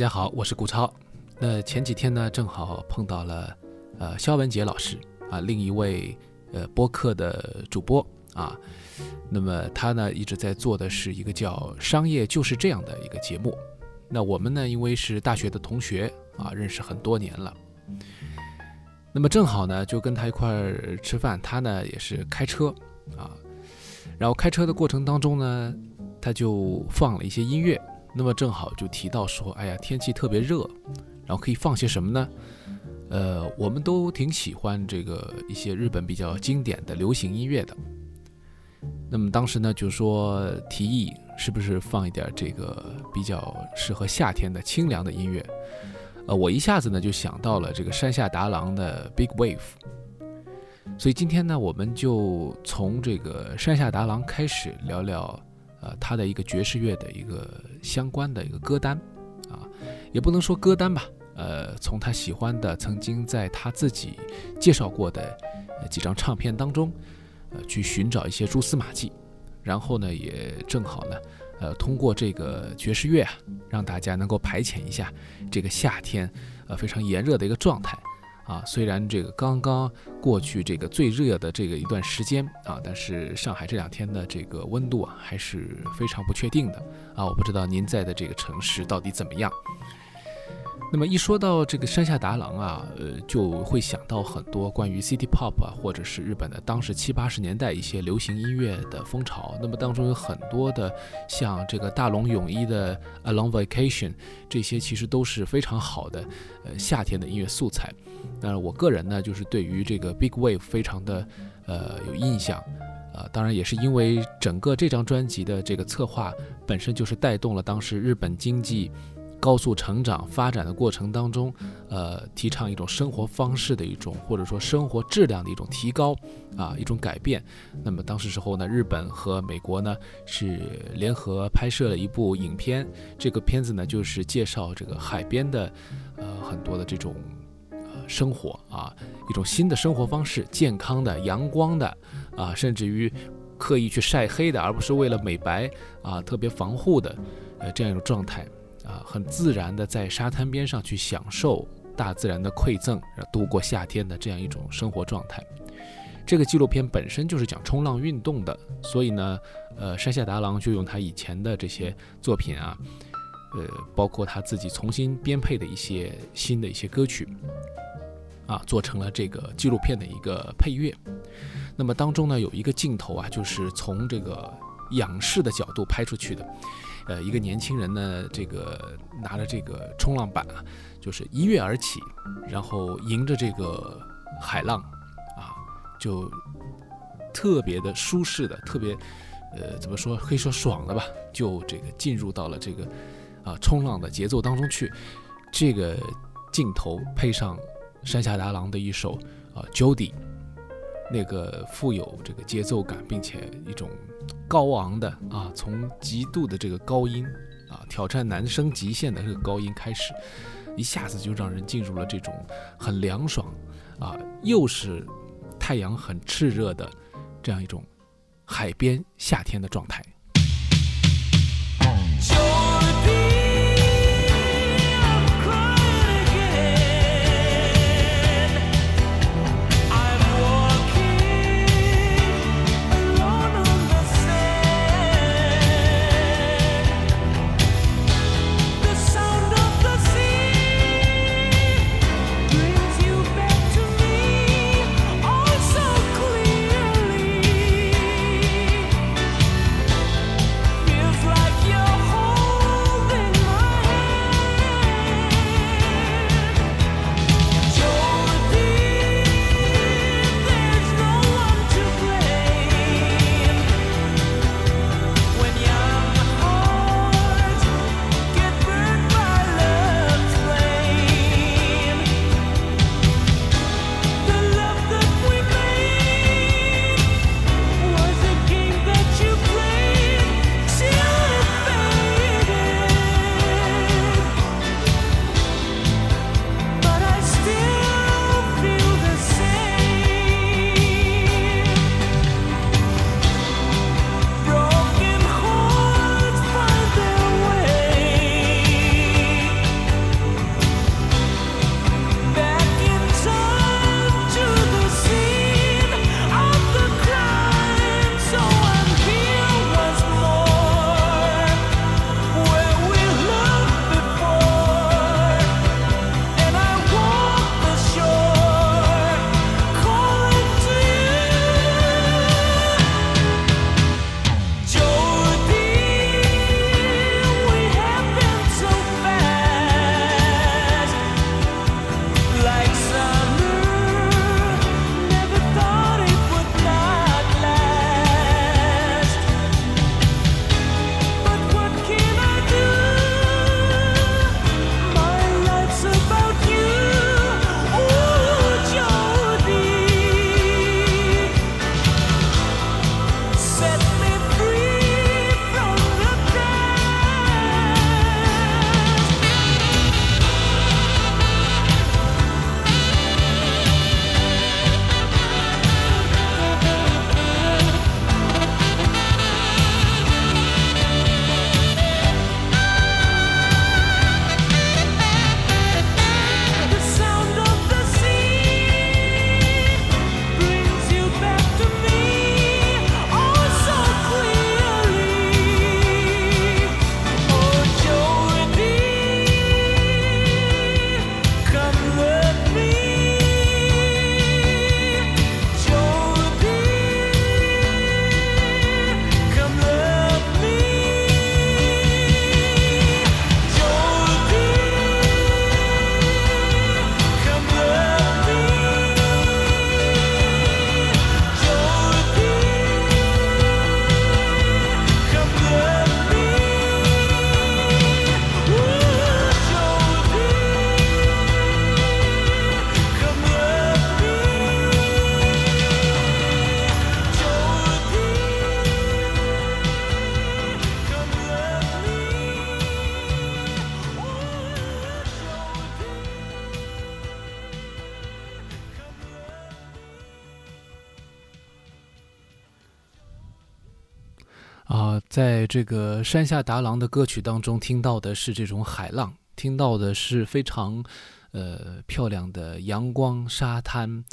大家好，我是顾超。那前几天呢，正好碰到了呃肖文杰老师啊，另一位呃播客的主播啊。那么他呢一直在做的是一个叫《商业就是这样的》一个节目。那我们呢，因为是大学的同学啊，认识很多年了。那么正好呢，就跟他一块儿吃饭。他呢也是开车啊，然后开车的过程当中呢，他就放了一些音乐。那么正好就提到说，哎呀，天气特别热，然后可以放些什么呢？呃，我们都挺喜欢这个一些日本比较经典的流行音乐的。那么当时呢，就说提议是不是放一点这个比较适合夏天的清凉的音乐？呃，我一下子呢就想到了这个山下达郎的《Big Wave》，所以今天呢，我们就从这个山下达郎开始聊聊。呃，他的一个爵士乐的一个相关的一个歌单，啊，也不能说歌单吧，呃，从他喜欢的曾经在他自己介绍过的几张唱片当中，呃，去寻找一些蛛丝马迹，然后呢，也正好呢，呃，通过这个爵士乐啊，让大家能够排遣一下这个夏天，呃，非常炎热的一个状态。啊，虽然这个刚刚过去这个最热的这个一段时间啊，但是上海这两天的这个温度啊还是非常不确定的啊，我不知道您在的这个城市到底怎么样。那么一说到这个山下达郎啊，呃，就会想到很多关于 City Pop 啊，或者是日本的当时七八十年代一些流行音乐的风潮。那么当中有很多的像这个大龙泳衣的 A Long Vacation，这些其实都是非常好的呃夏天的音乐素材。那我个人呢，就是对于这个 Big Wave 非常的呃有印象，啊，当然也是因为整个这张专辑的这个策划本身就是带动了当时日本经济。高速成长发展的过程当中，呃，提倡一种生活方式的一种，或者说生活质量的一种提高，啊，一种改变。那么当时时候呢，日本和美国呢是联合拍摄了一部影片，这个片子呢就是介绍这个海边的，呃，很多的这种呃生活啊，一种新的生活方式，健康的、阳光的，啊，甚至于刻意去晒黑的，而不是为了美白啊，特别防护的，呃，这样一种状态。啊，很自然的在沙滩边上去享受大自然的馈赠，度过夏天的这样一种生活状态。这个纪录片本身就是讲冲浪运动的，所以呢，呃，山下达郎就用他以前的这些作品啊，呃，包括他自己重新编配的一些新的一些歌曲，啊，做成了这个纪录片的一个配乐。那么当中呢，有一个镜头啊，就是从这个仰视的角度拍出去的。呃，一个年轻人呢，这个拿着这个冲浪板啊，就是一跃而起，然后迎着这个海浪，啊，就特别的舒适的，特别呃，怎么说可以说爽的吧，就这个进入到了这个啊冲浪的节奏当中去。这个镜头配上山下达郎的一首啊 Jody，那个富有这个节奏感，并且一种。高昂的啊，从极度的这个高音啊，挑战男生极限的这个高音开始，一下子就让人进入了这种很凉爽啊，又是太阳很炽热的这样一种海边夏天的状态。这个山下达郎的歌曲当中，听到的是这种海浪，听到的是非常呃漂亮的阳光、沙滩，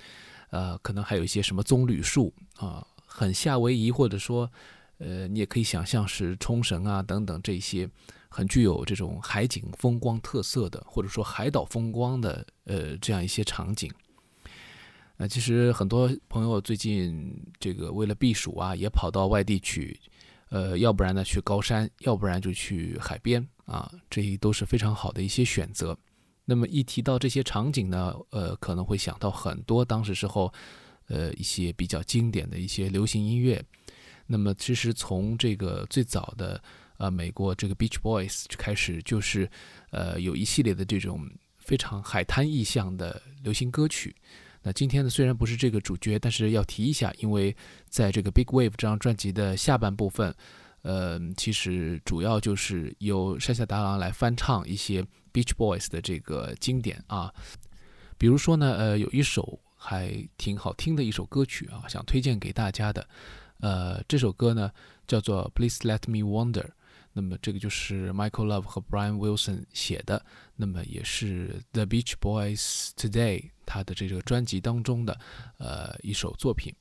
呃，可能还有一些什么棕榈树啊，很夏威夷，或者说呃，你也可以想象是冲绳啊等等这些很具有这种海景风光特色的，或者说海岛风光的呃这样一些场景。那其实很多朋友最近这个为了避暑啊，也跑到外地去。呃，要不然呢去高山，要不然就去海边啊，这些都是非常好的一些选择。那么一提到这些场景呢，呃，可能会想到很多当时时候，呃，一些比较经典的一些流行音乐。那么其实从这个最早的呃美国这个 Beach Boys 开始，就是呃有一系列的这种非常海滩意象的流行歌曲。那今天呢，虽然不是这个主角，但是要提一下，因为在这个《Big Wave》这张专辑的下半部分，呃，其实主要就是由山下达郎来翻唱一些 Beach Boys 的这个经典啊，比如说呢，呃，有一首还挺好听的一首歌曲啊，想推荐给大家的，呃，这首歌呢叫做《Please Let Me Wonder》。那么这个就是 Michael Love 和 Brian Wilson 写的，那么也是 The Beach Boys Today 他的这个专辑当中的呃一首作品。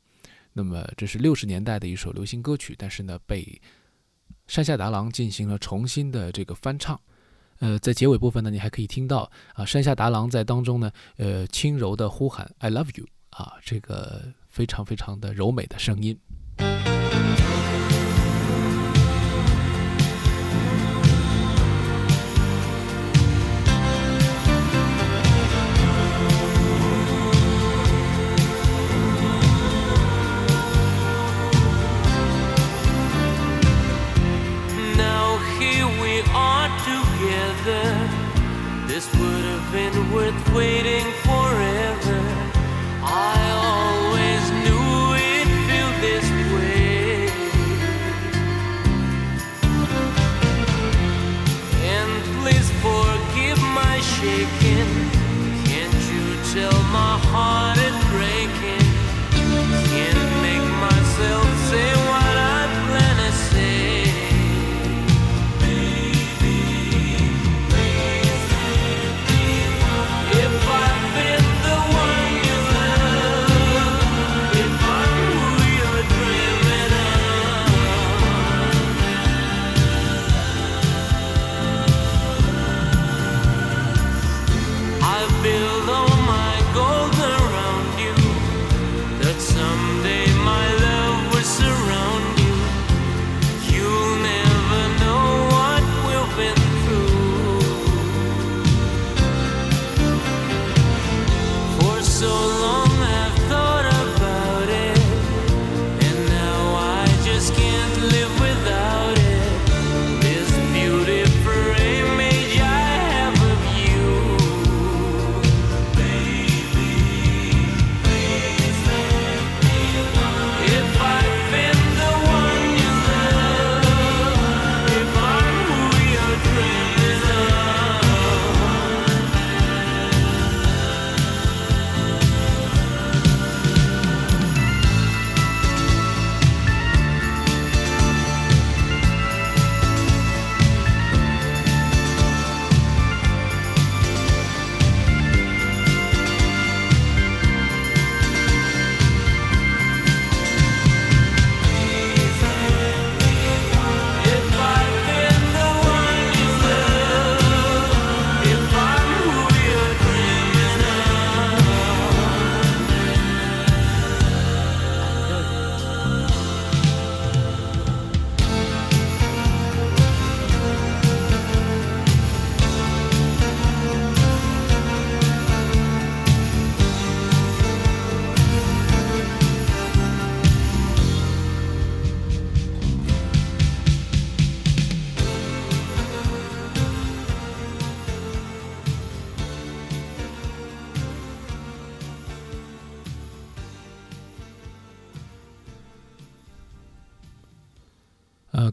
那么这是六十年代的一首流行歌曲，但是呢被山下达郎进行了重新的这个翻唱。呃，在结尾部分呢，你还可以听到啊山下达郎在当中呢呃轻柔的呼喊 I love you 啊，这个非常非常的柔美的声音。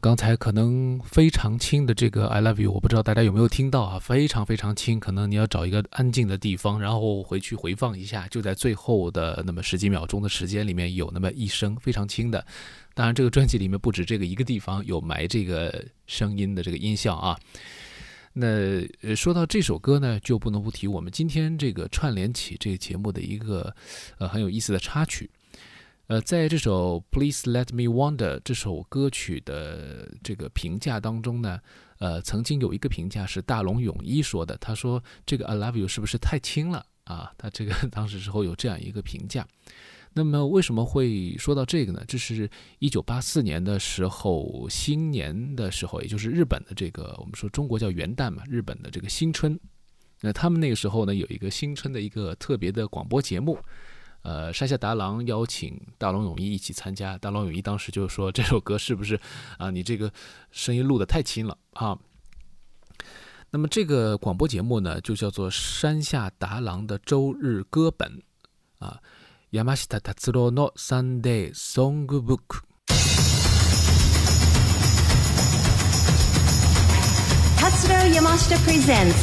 刚才可能非常轻的这个 "I love you"，我不知道大家有没有听到啊？非常非常轻，可能你要找一个安静的地方，然后回去回放一下，就在最后的那么十几秒钟的时间里面有那么一声非常轻的。当然，这个专辑里面不止这个一个地方有埋这个声音的这个音效啊。那呃，说到这首歌呢，就不能不提我们今天这个串联起这个节目的一个呃很有意思的插曲。呃，在这首《Please Let Me Wonder》这首歌曲的这个评价当中呢，呃，曾经有一个评价是大龙泳衣说的，他说这个《I Love You》是不是太轻了啊？他这个 当时时候有这样一个评价。那么为什么会说到这个呢？这是一九八四年的时候，新年的时候，也就是日本的这个我们说中国叫元旦嘛，日本的这个新春。那他们那个时候呢，有一个新春的一个特别的广播节目。呃，山下达郎邀请大龙泳衣一起参加。大龙泳衣当时就说：“这首歌是不是啊？你这个声音录的太轻了啊。”那么这个广播节目呢，就叫做山下达郎的周日歌本啊，Yamashita Tatsuro no Sunday Songbook。Tatsuro Yamashita presents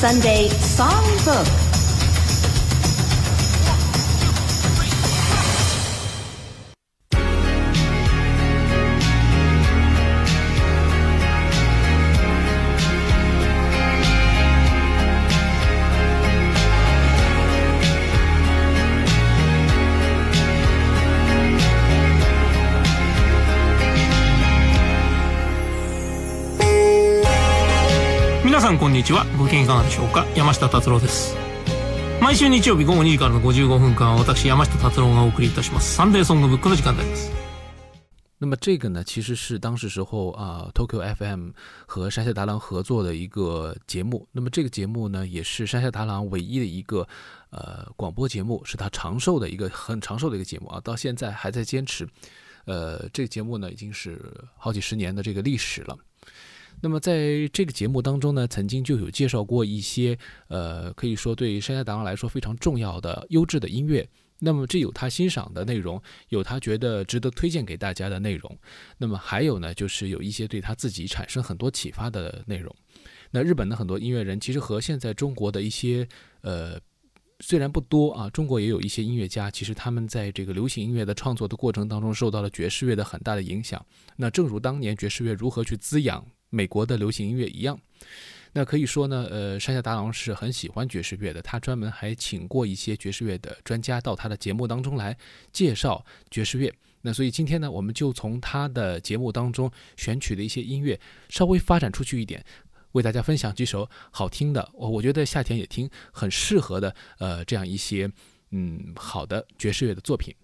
Sunday Songbook。さんこんにちはご機嫌いかがでしょうか山下達郎です毎週日曜日午後2時からの55分間は私山下達郎がお送りいたしますサンデーソングブックの時間であります那么这个呢，其实是当时时候啊，Tokyo FM 和山下达郎合作的一个节目。那么这个节目呢，也是山下达郎唯一的一个呃广播节目，是他长寿的一个很长寿的一个节目啊，到现在还在坚持。呃，这个节目呢，已经是好几十年的这个历史了。 那么在这个节目当中呢，曾经就有介绍过一些，呃，可以说对山下达郎来说非常重要的优质的音乐。那么这有他欣赏的内容，有他觉得值得推荐给大家的内容。那么还有呢，就是有一些对他自己产生很多启发的内容。那日本的很多音乐人其实和现在中国的一些，呃，虽然不多啊，中国也有一些音乐家，其实他们在这个流行音乐的创作的过程当中受到了爵士乐的很大的影响。那正如当年爵士乐如何去滋养。美国的流行音乐一样，那可以说呢，呃，山下达郎是很喜欢爵士乐的。他专门还请过一些爵士乐的专家到他的节目当中来介绍爵士乐。那所以今天呢，我们就从他的节目当中选取的一些音乐，稍微发展出去一点，为大家分享几首好听的，我我觉得夏天也听很适合的，呃，这样一些嗯好的爵士乐的作品。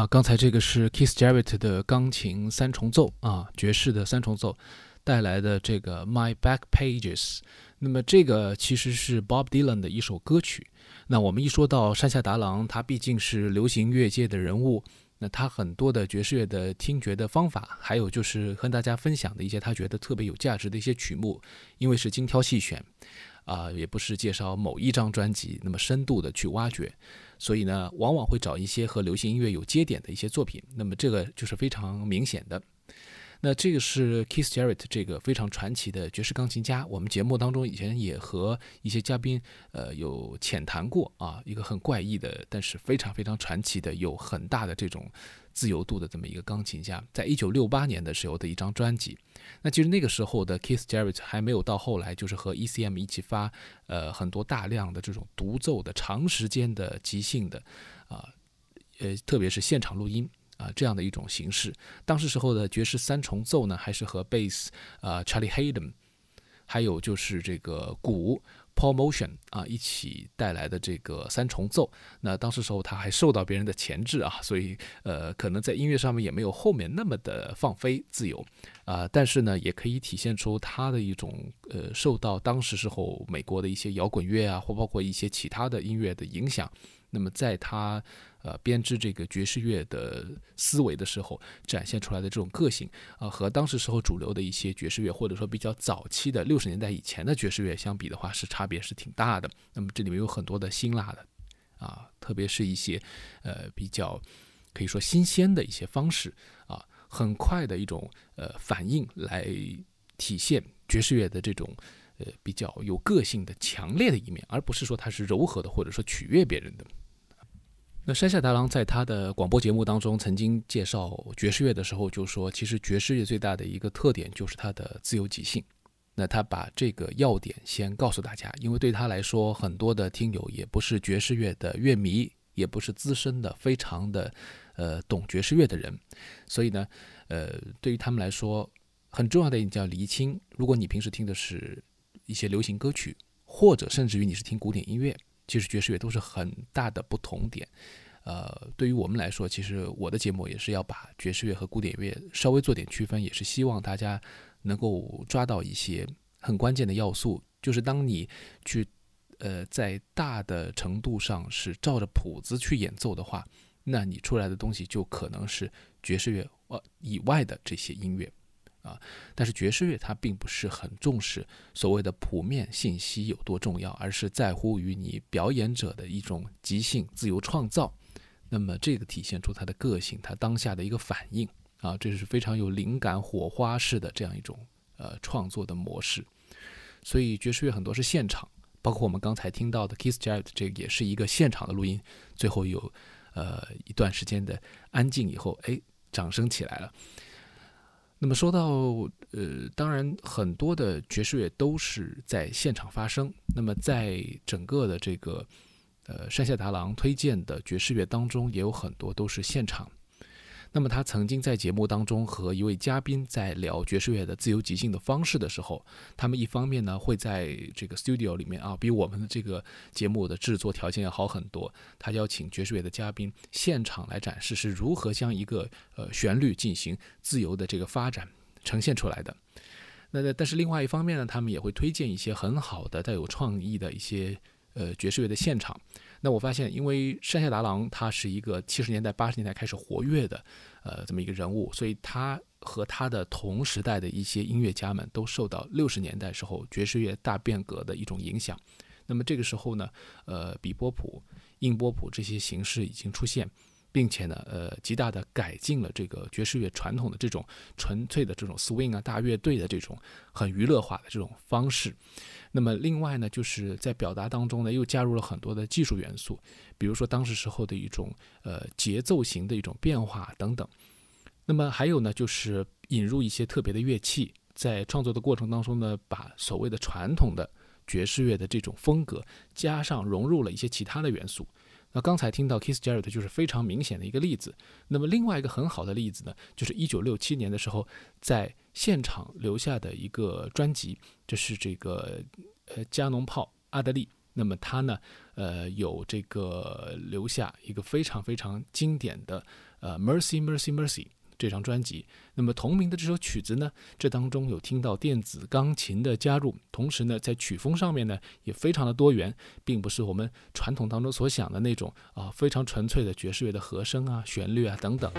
啊，刚才这个是 Keith Jarrett 的钢琴三重奏啊，爵士的三重奏带来的这个 My Back Pages。那么这个其实是 Bob Dylan 的一首歌曲。那我们一说到山下达郎，他毕竟是流行乐界的人物，那他很多的爵士乐的听觉的方法，还有就是和大家分享的一些他觉得特别有价值的一些曲目，因为是精挑细选。啊，也不是介绍某一张专辑那么深度的去挖掘，所以呢，往往会找一些和流行音乐有接点的一些作品。那么这个就是非常明显的。那这个是 Keith Jarrett 这个非常传奇的爵士钢琴家。我们节目当中以前也和一些嘉宾呃有浅谈过啊，一个很怪异的，但是非常非常传奇的，有很大的这种。自由度的这么一个钢琴家，在一九六八年的时候的一张专辑，那其实那个时候的 Keith Jarrett 还没有到后来，就是和 ECM 一起发，呃，很多大量的这种独奏的长时间的即兴的，啊，呃，特别是现场录音啊这样的一种形式。当时时候的爵士三重奏呢，还是和 Bass 啊 Charlie Hayden，还有就是这个鼓。Promotion 啊，一起带来的这个三重奏，那当时时候他还受到别人的钳制啊，所以呃，可能在音乐上面也没有后面那么的放飞自由啊，但是呢，也可以体现出他的一种呃，受到当时时候美国的一些摇滚乐啊，或包括一些其他的音乐的影响。那么在他呃编织这个爵士乐的思维的时候，展现出来的这种个性啊，和当时时候主流的一些爵士乐，或者说比较早期的六十年代以前的爵士乐相比的话，是差别是挺大的。那么这里面有很多的辛辣的啊，特别是一些呃比较可以说新鲜的一些方式啊，很快的一种呃反应来体现爵士乐的这种。呃，比较有个性的、强烈的一面，而不是说它是柔和的，或者说取悦别人的。那山下达郎在他的广播节目当中曾经介绍爵士乐的时候，就说，其实爵士乐最大的一个特点就是它的自由即兴。那他把这个要点先告诉大家，因为对他来说，很多的听友也不是爵士乐的乐迷，也不是资深的、非常的呃懂爵士乐的人，所以呢，呃，对于他们来说，很重要的一点叫厘清。如果你平时听的是一些流行歌曲，或者甚至于你是听古典音乐，其实爵士乐都是很大的不同点。呃，对于我们来说，其实我的节目也是要把爵士乐和古典乐稍微做点区分，也是希望大家能够抓到一些很关键的要素。就是当你去呃在大的程度上是照着谱子去演奏的话，那你出来的东西就可能是爵士乐呃以外的这些音乐。啊，但是爵士乐它并不是很重视所谓的谱面信息有多重要，而是在乎于你表演者的一种即兴自由创造。那么这个体现出他的个性，他当下的一个反应啊，这是非常有灵感火花式的这样一种呃创作的模式。所以爵士乐很多是现场，包括我们刚才听到的 Kiss Jarrett 这个也是一个现场的录音，最后有呃一段时间的安静以后，哎，掌声起来了。那么说到呃，当然很多的爵士乐都是在现场发生。那么在整个的这个呃山下达郎推荐的爵士乐当中，也有很多都是现场。那么他曾经在节目当中和一位嘉宾在聊爵士乐的自由即兴的方式的时候，他们一方面呢会在这个 studio 里面啊，比我们的这个节目的制作条件要好很多。他邀请爵士乐的嘉宾现场来展示是如何将一个呃旋律进行自由的这个发展呈现出来的。那但是另外一方面呢，他们也会推荐一些很好的带有创意的一些呃爵士乐的现场。那我发现，因为山下达郎他是一个七十年代、八十年代开始活跃的，呃，这么一个人物，所以他和他的同时代的一些音乐家们都受到六十年代时候爵士乐大变革的一种影响。那么这个时候呢，呃，比波普、硬波普这些形式已经出现。并且呢，呃，极大的改进了这个爵士乐传统的这种纯粹的这种 swing 啊，大乐队的这种很娱乐化的这种方式。那么另外呢，就是在表达当中呢，又加入了很多的技术元素，比如说当时时候的一种呃节奏型的一种变化等等。那么还有呢，就是引入一些特别的乐器，在创作的过程当中呢，把所谓的传统的爵士乐的这种风格加上融入了一些其他的元素。那刚才听到 Kiss Jarrett 就是非常明显的一个例子。那么另外一个很好的例子呢，就是一九六七年的时候在现场留下的一个专辑，就是这个呃加农炮阿德利。那么他呢，呃有这个留下一个非常非常经典的呃《Mercy Mercy Mercy》这张专辑。那么同名的这首曲子呢，这当中有听到电子钢琴的加入，同时呢，在曲风上面呢也非常的多元，并不是我们传统当中所想的那种啊非常纯粹的爵士乐的和声啊、旋律啊等等。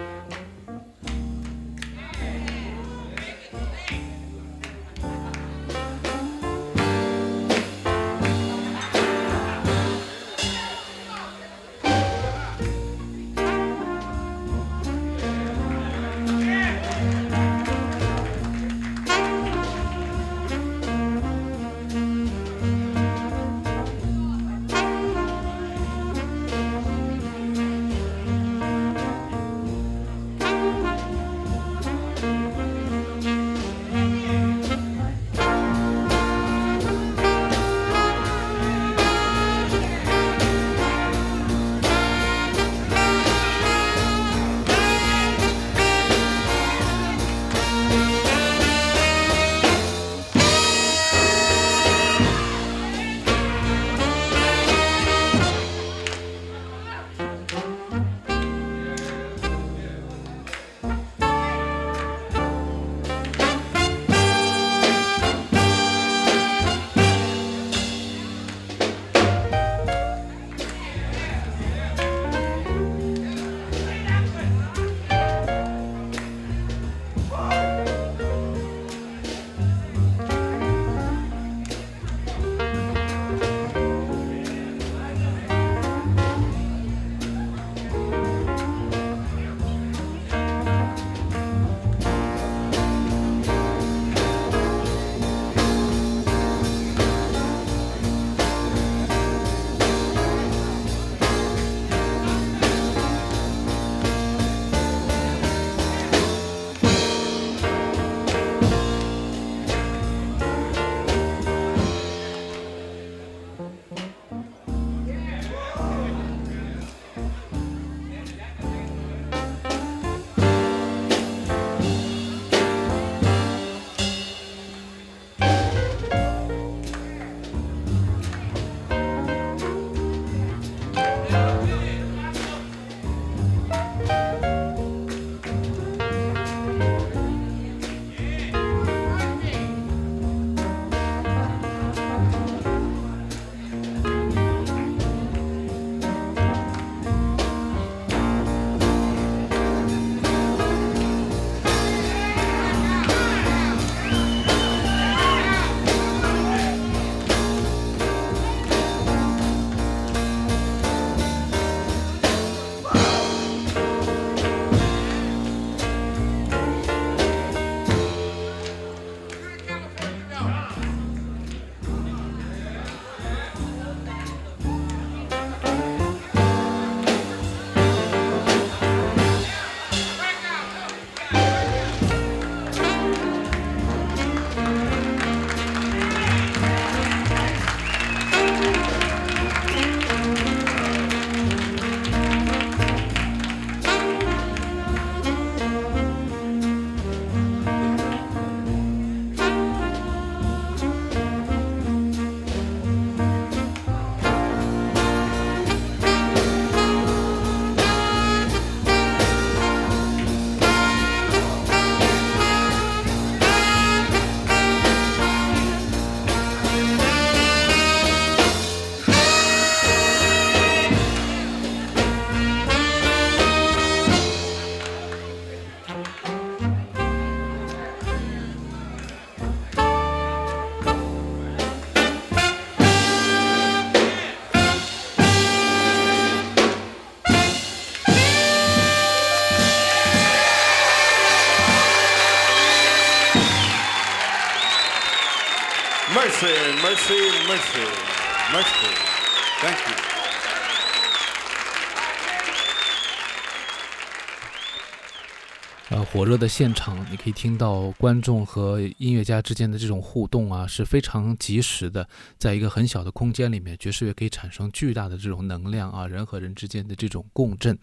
火热的现场，你可以听到观众和音乐家之间的这种互动啊，是非常及时的。在一个很小的空间里面，爵士乐可以产生巨大的这种能量啊，人和人之间的这种共振。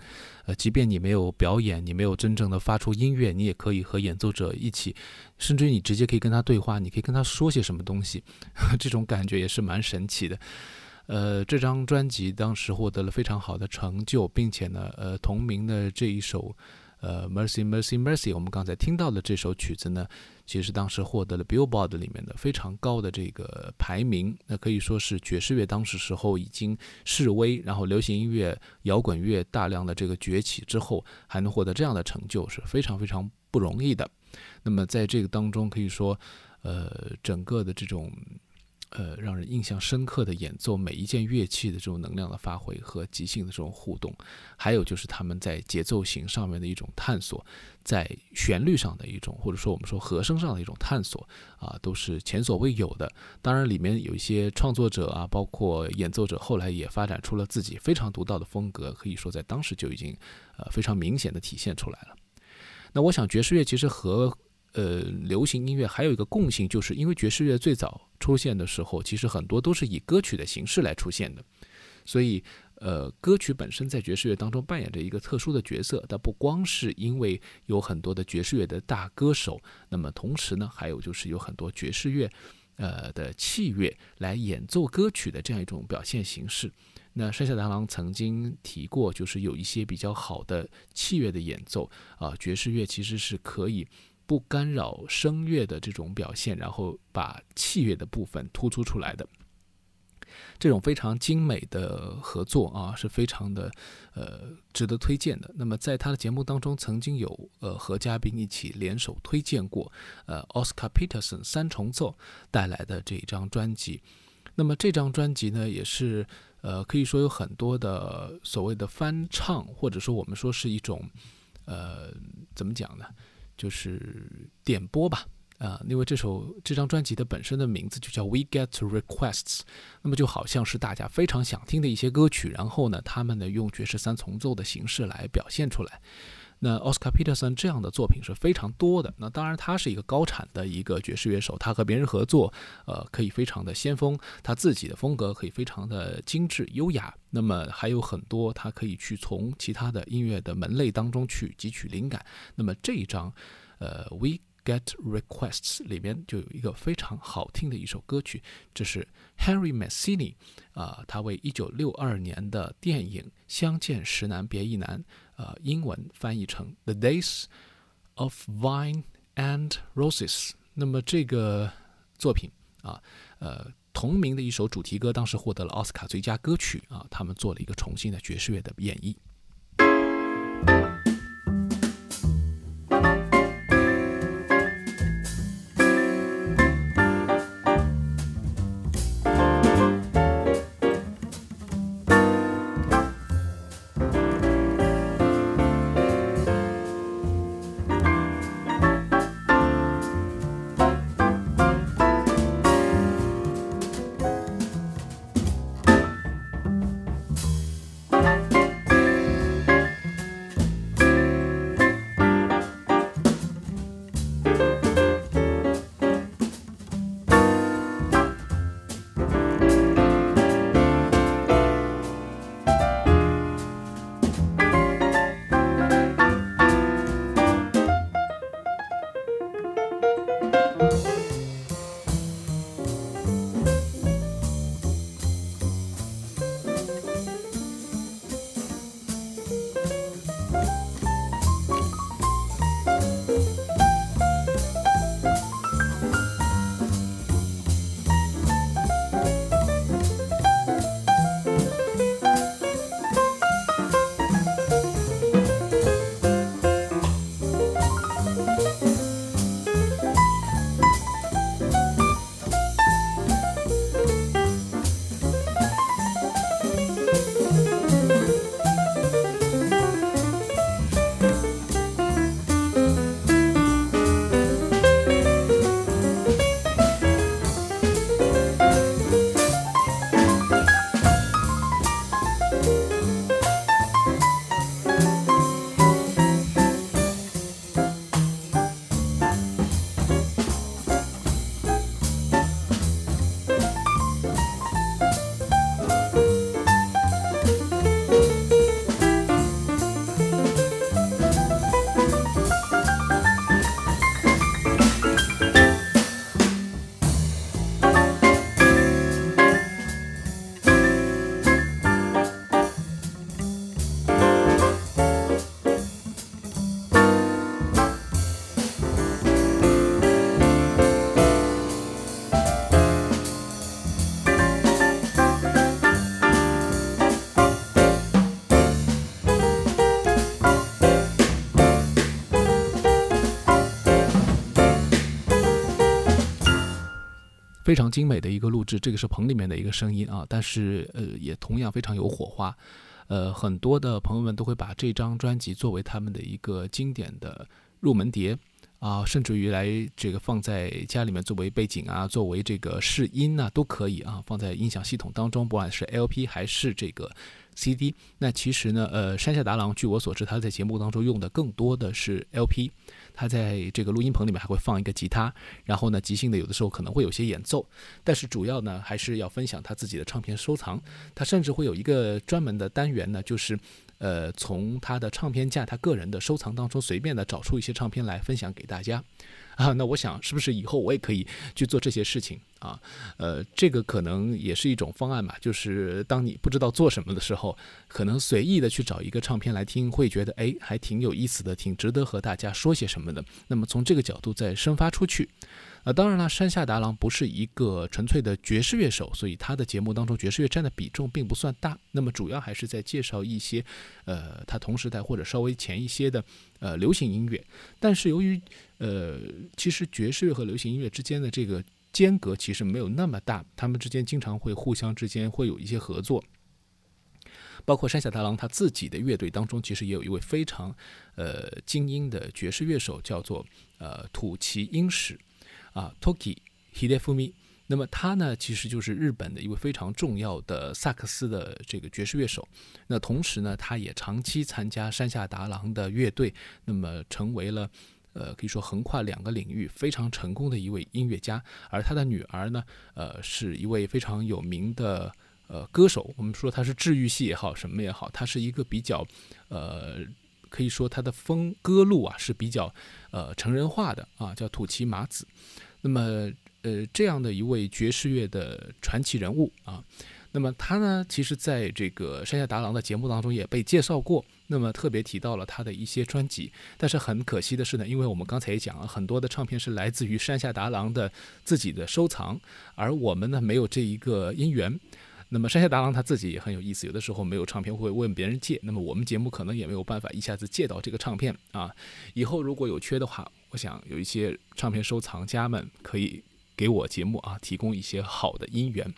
呃，即便你没有表演，你没有真正的发出音乐，你也可以和演奏者一起，甚至于你直接可以跟他对话，你可以跟他说些什么东西，这种感觉也是蛮神奇的。呃，这张专辑当时获得了非常好的成就，并且呢，呃，同名的这一首，呃，Mercy Mercy Mercy，我们刚才听到的这首曲子呢，其实当时获得了 Billboard 里面的非常高的这个排名，那可以说是爵士乐当时时候已经示威，然后流行音乐、摇滚乐大量的这个崛起之后，还能获得这样的成就，是非常非常不容易的。那么在这个当中，可以说，呃，整个的这种。呃，让人印象深刻的演奏，每一件乐器的这种能量的发挥和即兴的这种互动，还有就是他们在节奏型上面的一种探索，在旋律上的一种，或者说我们说和声上的一种探索啊，都是前所未有的。当然，里面有一些创作者啊，包括演奏者，后来也发展出了自己非常独到的风格，可以说在当时就已经呃非常明显的体现出来了。那我想，爵士乐其实和呃，流行音乐还有一个共性，就是因为爵士乐最早出现的时候，其实很多都是以歌曲的形式来出现的，所以呃，歌曲本身在爵士乐当中扮演着一个特殊的角色。但不光是因为有很多的爵士乐的大歌手，那么同时呢，还有就是有很多爵士乐呃的器乐来演奏歌曲的这样一种表现形式。那山下达郎曾经提过，就是有一些比较好的器乐的演奏啊，爵士乐其实是可以。不干扰声乐的这种表现，然后把器乐的部分突出出来的这种非常精美的合作啊，是非常的呃值得推荐的。那么在他的节目当中，曾经有呃和嘉宾一起联手推荐过呃 Oscar Peterson 三重奏带来的这一张专辑。那么这张专辑呢，也是呃可以说有很多的所谓的翻唱，或者说我们说是一种呃怎么讲呢？就是点播吧，啊，因为这首这张专辑的本身的名字就叫 We Get Requests，那么就好像是大家非常想听的一些歌曲，然后呢，他们呢用爵士三重奏的形式来表现出来。那奥斯卡·皮特森这样的作品是非常多的。那当然，他是一个高产的一个爵士乐手，他和别人合作，呃，可以非常的先锋，他自己的风格可以非常的精致优雅。那么还有很多，他可以去从其他的音乐的门类当中去汲取灵感。那么这一张，呃，We Get Requests 里面就有一个非常好听的一首歌曲，这是 Henry Mancini 啊，他为1962年的电影《相见时难别亦难》。呃，英文翻译成《The Days of Wine and Roses》。那么这个作品啊，呃，同名的一首主题歌，当时获得了奥斯卡最佳歌曲啊。他们做了一个重新的爵士乐的演绎。非常精美的一个录制，这个是棚里面的一个声音啊，但是呃也同样非常有火花。呃，很多的朋友们都会把这张专辑作为他们的一个经典的入门碟啊，甚至于来这个放在家里面作为背景啊，作为这个试音呐都可以啊，放在音响系统当中，不管是 LP 还是这个 CD。那其实呢，呃，山下达郎据我所知，他在节目当中用的更多的是 LP。他在这个录音棚里面还会放一个吉他，然后呢，即兴的有的时候可能会有些演奏，但是主要呢还是要分享他自己的唱片收藏。他甚至会有一个专门的单元呢，就是，呃，从他的唱片架、他个人的收藏当中随便的找出一些唱片来分享给大家。啊，那我想是不是以后我也可以去做这些事情啊？呃，这个可能也是一种方案吧。就是当你不知道做什么的时候，可能随意的去找一个唱片来听，会觉得哎，还挺有意思的，挺值得和大家说些什么的。那么从这个角度再生发出去。呃，当然了，山下达郎不是一个纯粹的爵士乐手，所以他的节目当中爵士乐占的比重并不算大。那么主要还是在介绍一些，呃，他同时代或者稍微前一些的，呃，流行音乐。但是由于，呃，其实爵士乐和流行音乐之间的这个间隔其实没有那么大，他们之间经常会互相之间会有一些合作。包括山下达郎他自己的乐队当中，其实也有一位非常，呃，精英的爵士乐手，叫做呃土岐英史。啊，Toki Hidefumi，那么他呢，其实就是日本的一位非常重要的萨克斯的这个爵士乐手。那同时呢，他也长期参加山下达郎的乐队，那么成为了呃可以说横跨两个领域非常成功的一位音乐家。而他的女儿呢，呃，是一位非常有名的呃歌手。我们说他是治愈系也好，什么也好，他是一个比较呃。可以说他的风歌路啊是比较呃成人化的啊，叫土岐麻子。那么呃这样的一位爵士乐的传奇人物啊，那么他呢，其实在这个山下达郎的节目当中也被介绍过。那么特别提到了他的一些专辑，但是很可惜的是呢，因为我们刚才也讲了很多的唱片是来自于山下达郎的自己的收藏，而我们呢没有这一个因缘。那么山下达郎他自己也很有意思，有的时候没有唱片会问别人借，那么我们节目可能也没有办法一下子借到这个唱片啊。以后如果有缺的话，我想有一些唱片收藏家们可以给我节目啊提供一些好的音源。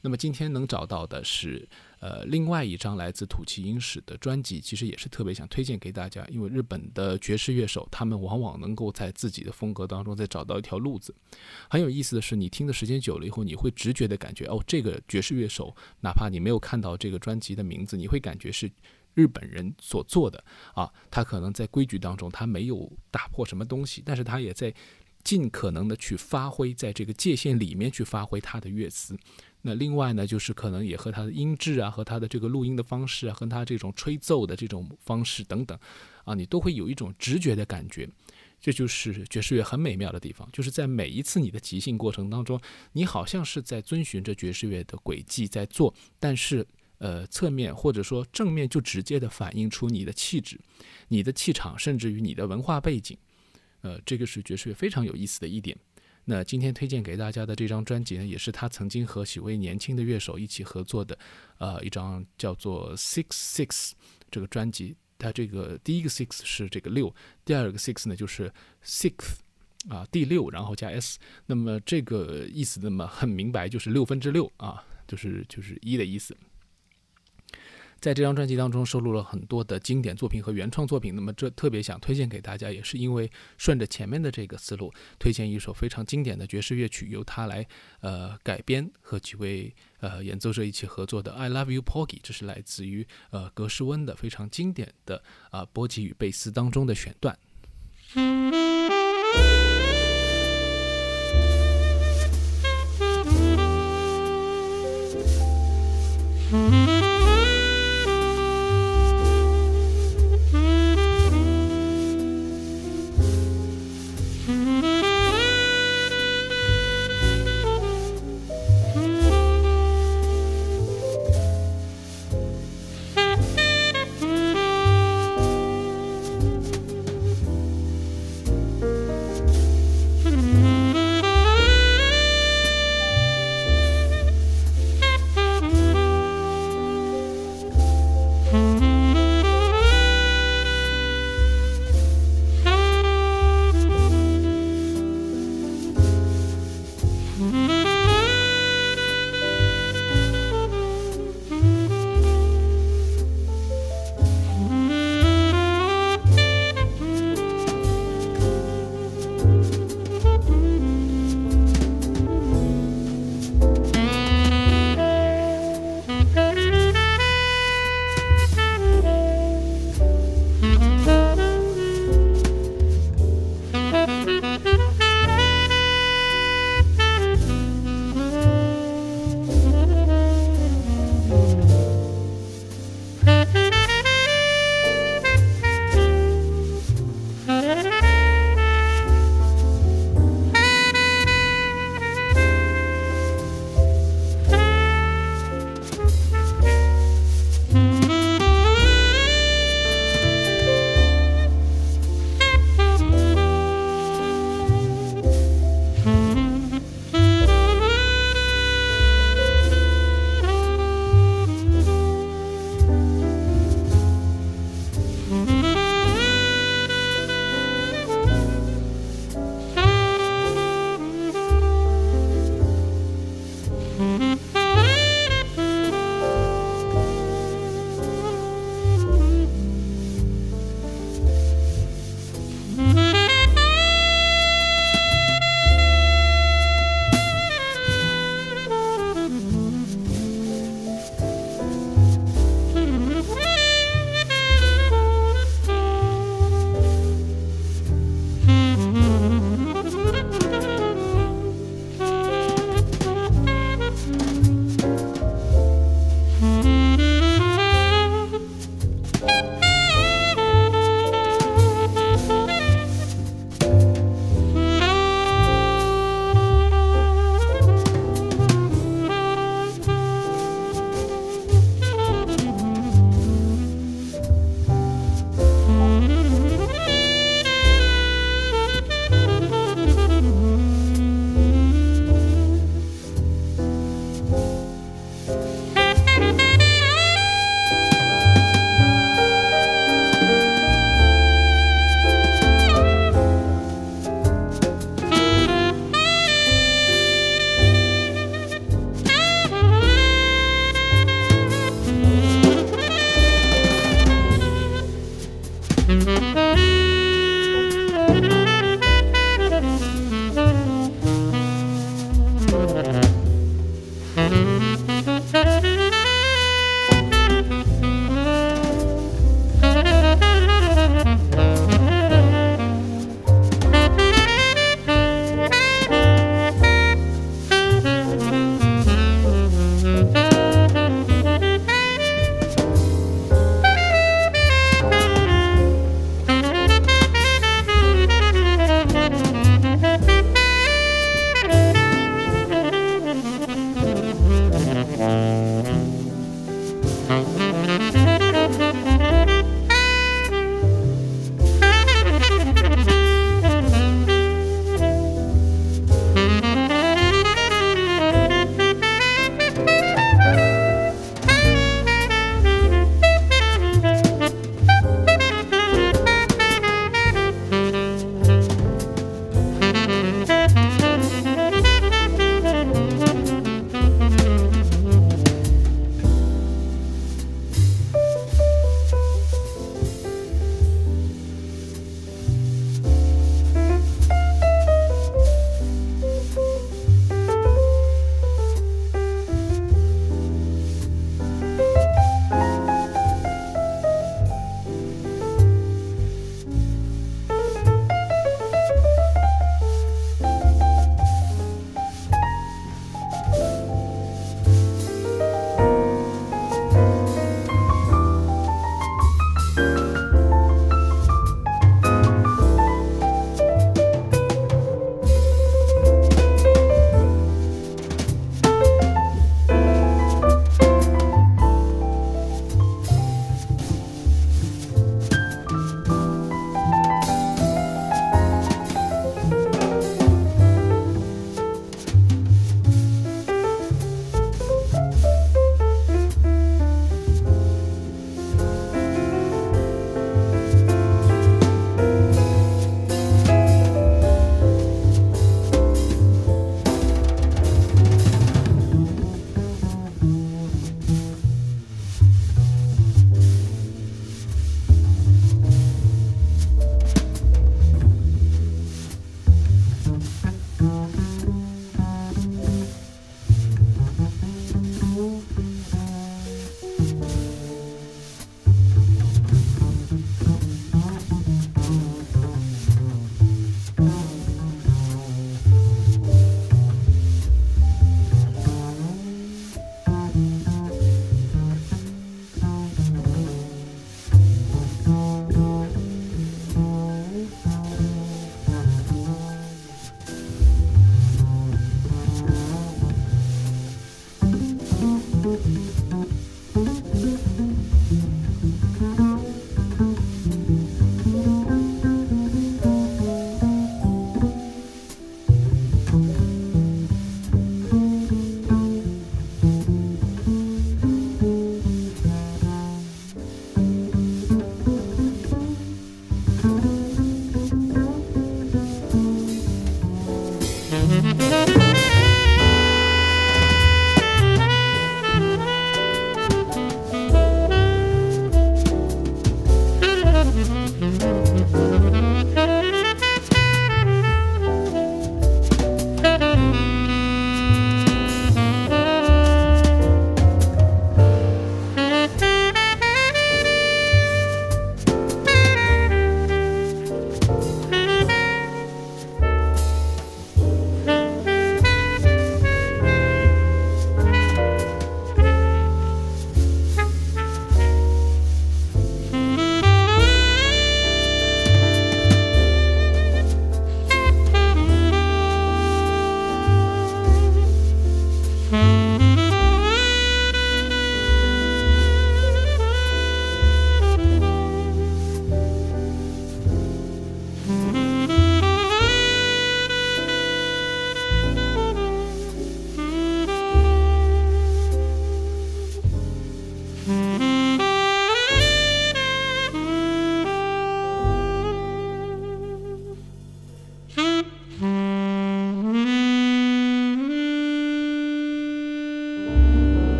那么今天能找到的是。呃，另外一张来自土岐英史的专辑，其实也是特别想推荐给大家，因为日本的爵士乐手，他们往往能够在自己的风格当中再找到一条路子。很有意思的是，你听的时间久了以后，你会直觉的感觉，哦，这个爵士乐手，哪怕你没有看到这个专辑的名字，你会感觉是日本人所做的啊。他可能在规矩当中，他没有打破什么东西，但是他也在尽可能的去发挥，在这个界限里面去发挥他的乐思。那另外呢，就是可能也和他的音质啊，和他的这个录音的方式啊，和他这种吹奏的这种方式等等，啊，你都会有一种直觉的感觉。这就是爵士乐很美妙的地方，就是在每一次你的即兴过程当中，你好像是在遵循着爵士乐的轨迹在做，但是呃，侧面或者说正面就直接的反映出你的气质、你的气场，甚至于你的文化背景。呃，这个是爵士乐非常有意思的一点。那今天推荐给大家的这张专辑呢，也是他曾经和几位年轻的乐手一起合作的，呃，一张叫做 Six Six 这个专辑。它这个第一个 Six 是这个六，第二个 Six 呢就是 Sixth 啊，第六，然后加 S。那么这个意思那么很明白，就是六分之六啊，就是就是一的意思。在这张专辑当中收录了很多的经典作品和原创作品，那么这特别想推荐给大家，也是因为顺着前面的这个思路，推荐一首非常经典的爵士乐曲，由他来呃改编，和几位呃演奏者一起合作的《I Love You Porgy》，这是来自于呃格什温的非常经典的啊波吉与贝斯当中的选段。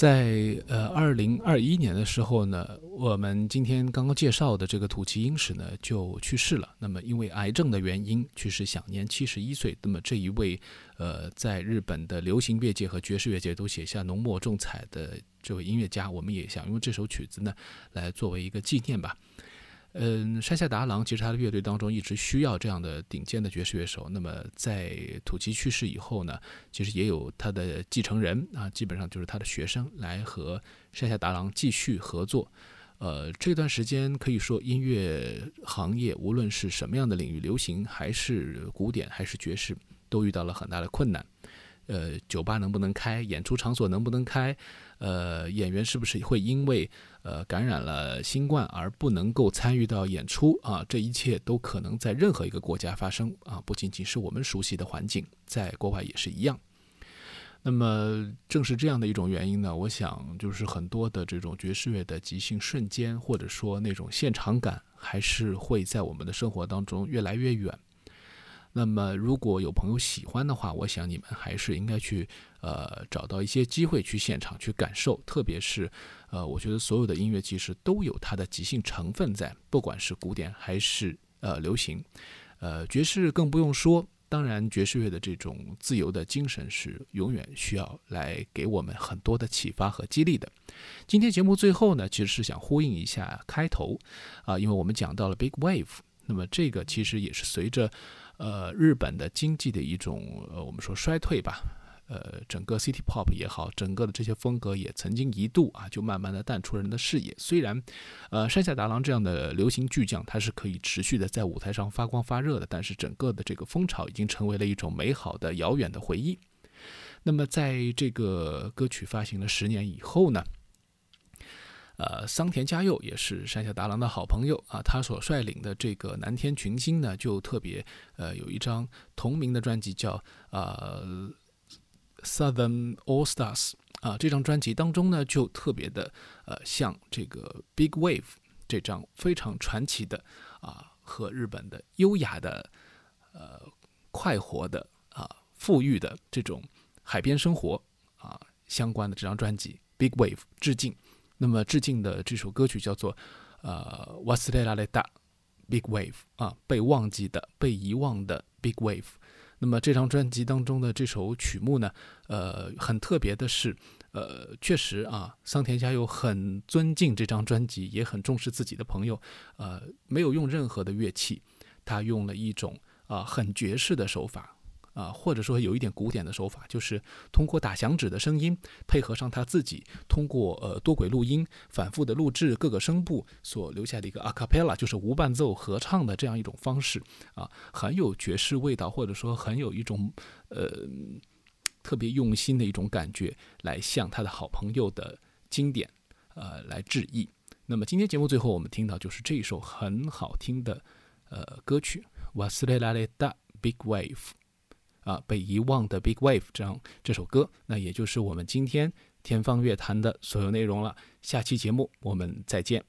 在呃二零二一年的时候呢，我们今天刚刚介绍的这个土岐英史呢就去世了。那么因为癌症的原因去世，享年七十一岁。那么这一位呃在日本的流行乐界和爵士乐界都写下浓墨重彩的这位音乐家，我们也想用这首曲子呢来作为一个纪念吧。嗯，山下达郎其实他的乐队当中一直需要这样的顶尖的爵士乐手。那么在土岐去世以后呢，其实也有他的继承人啊，基本上就是他的学生来和山下达郎继续合作。呃，这段时间可以说音乐行业无论是什么样的领域，流行还是古典还是爵士，都遇到了很大的困难。呃，酒吧能不能开？演出场所能不能开？呃，演员是不是会因为呃感染了新冠而不能够参与到演出啊？这一切都可能在任何一个国家发生啊，不仅仅是我们熟悉的环境，在国外也是一样。那么正是这样的一种原因呢，我想就是很多的这种爵士乐的即兴瞬间，或者说那种现场感，还是会在我们的生活当中越来越远。那么，如果有朋友喜欢的话，我想你们还是应该去呃找到一些机会去现场去感受。特别是，呃，我觉得所有的音乐其实都有它的即兴成分在，不管是古典还是呃流行，呃爵士更不用说。当然，爵士乐的这种自由的精神是永远需要来给我们很多的启发和激励的。今天节目最后呢，其实是想呼应一下开头啊，因为我们讲到了 Big Wave，那么这个其实也是随着。呃，日本的经济的一种呃，我们说衰退吧，呃，整个 City Pop 也好，整个的这些风格也曾经一度啊，就慢慢的淡出人的视野。虽然，呃，山下达郎这样的流行巨匠，他是可以持续的在舞台上发光发热的，但是整个的这个风潮已经成为了一种美好的遥远的回忆。那么，在这个歌曲发行了十年以后呢？呃，桑田佳佑也是山下达郎的好朋友啊，他所率领的这个南天群星呢，就特别呃有一张同名的专辑叫呃 Southern All Stars 啊，这张专辑当中呢，就特别的呃像这个 Big Wave 这张非常传奇的啊和日本的优雅的呃快活的啊富裕的这种海边生活啊相关的这张专辑 Big Wave 致敬。那么致敬的这首歌曲叫做《呃 Wasirela da Big Wave》啊，被忘记的、被遗忘的 Big Wave。那么这张专辑当中的这首曲目呢，呃，很特别的是，呃，确实啊，桑田佳佑很尊敬这张专辑，也很重视自己的朋友，呃，没有用任何的乐器，他用了一种啊很爵士的手法。啊，或者说有一点古典的手法，就是通过打响指的声音，配合上他自己通过呃多轨录音反复的录制各个声部所留下的一个 a cappella，就是无伴奏合唱的这样一种方式啊，很有爵士味道，或者说很有一种呃特别用心的一种感觉，来向他的好朋友的经典呃来致意。那么今天节目最后我们听到就是这一首很好听的呃歌曲《Wasirela da Big Wave》。啊，被遗忘的 Big Wave 这样这首歌，那也就是我们今天天方乐坛的所有内容了。下期节目我们再见。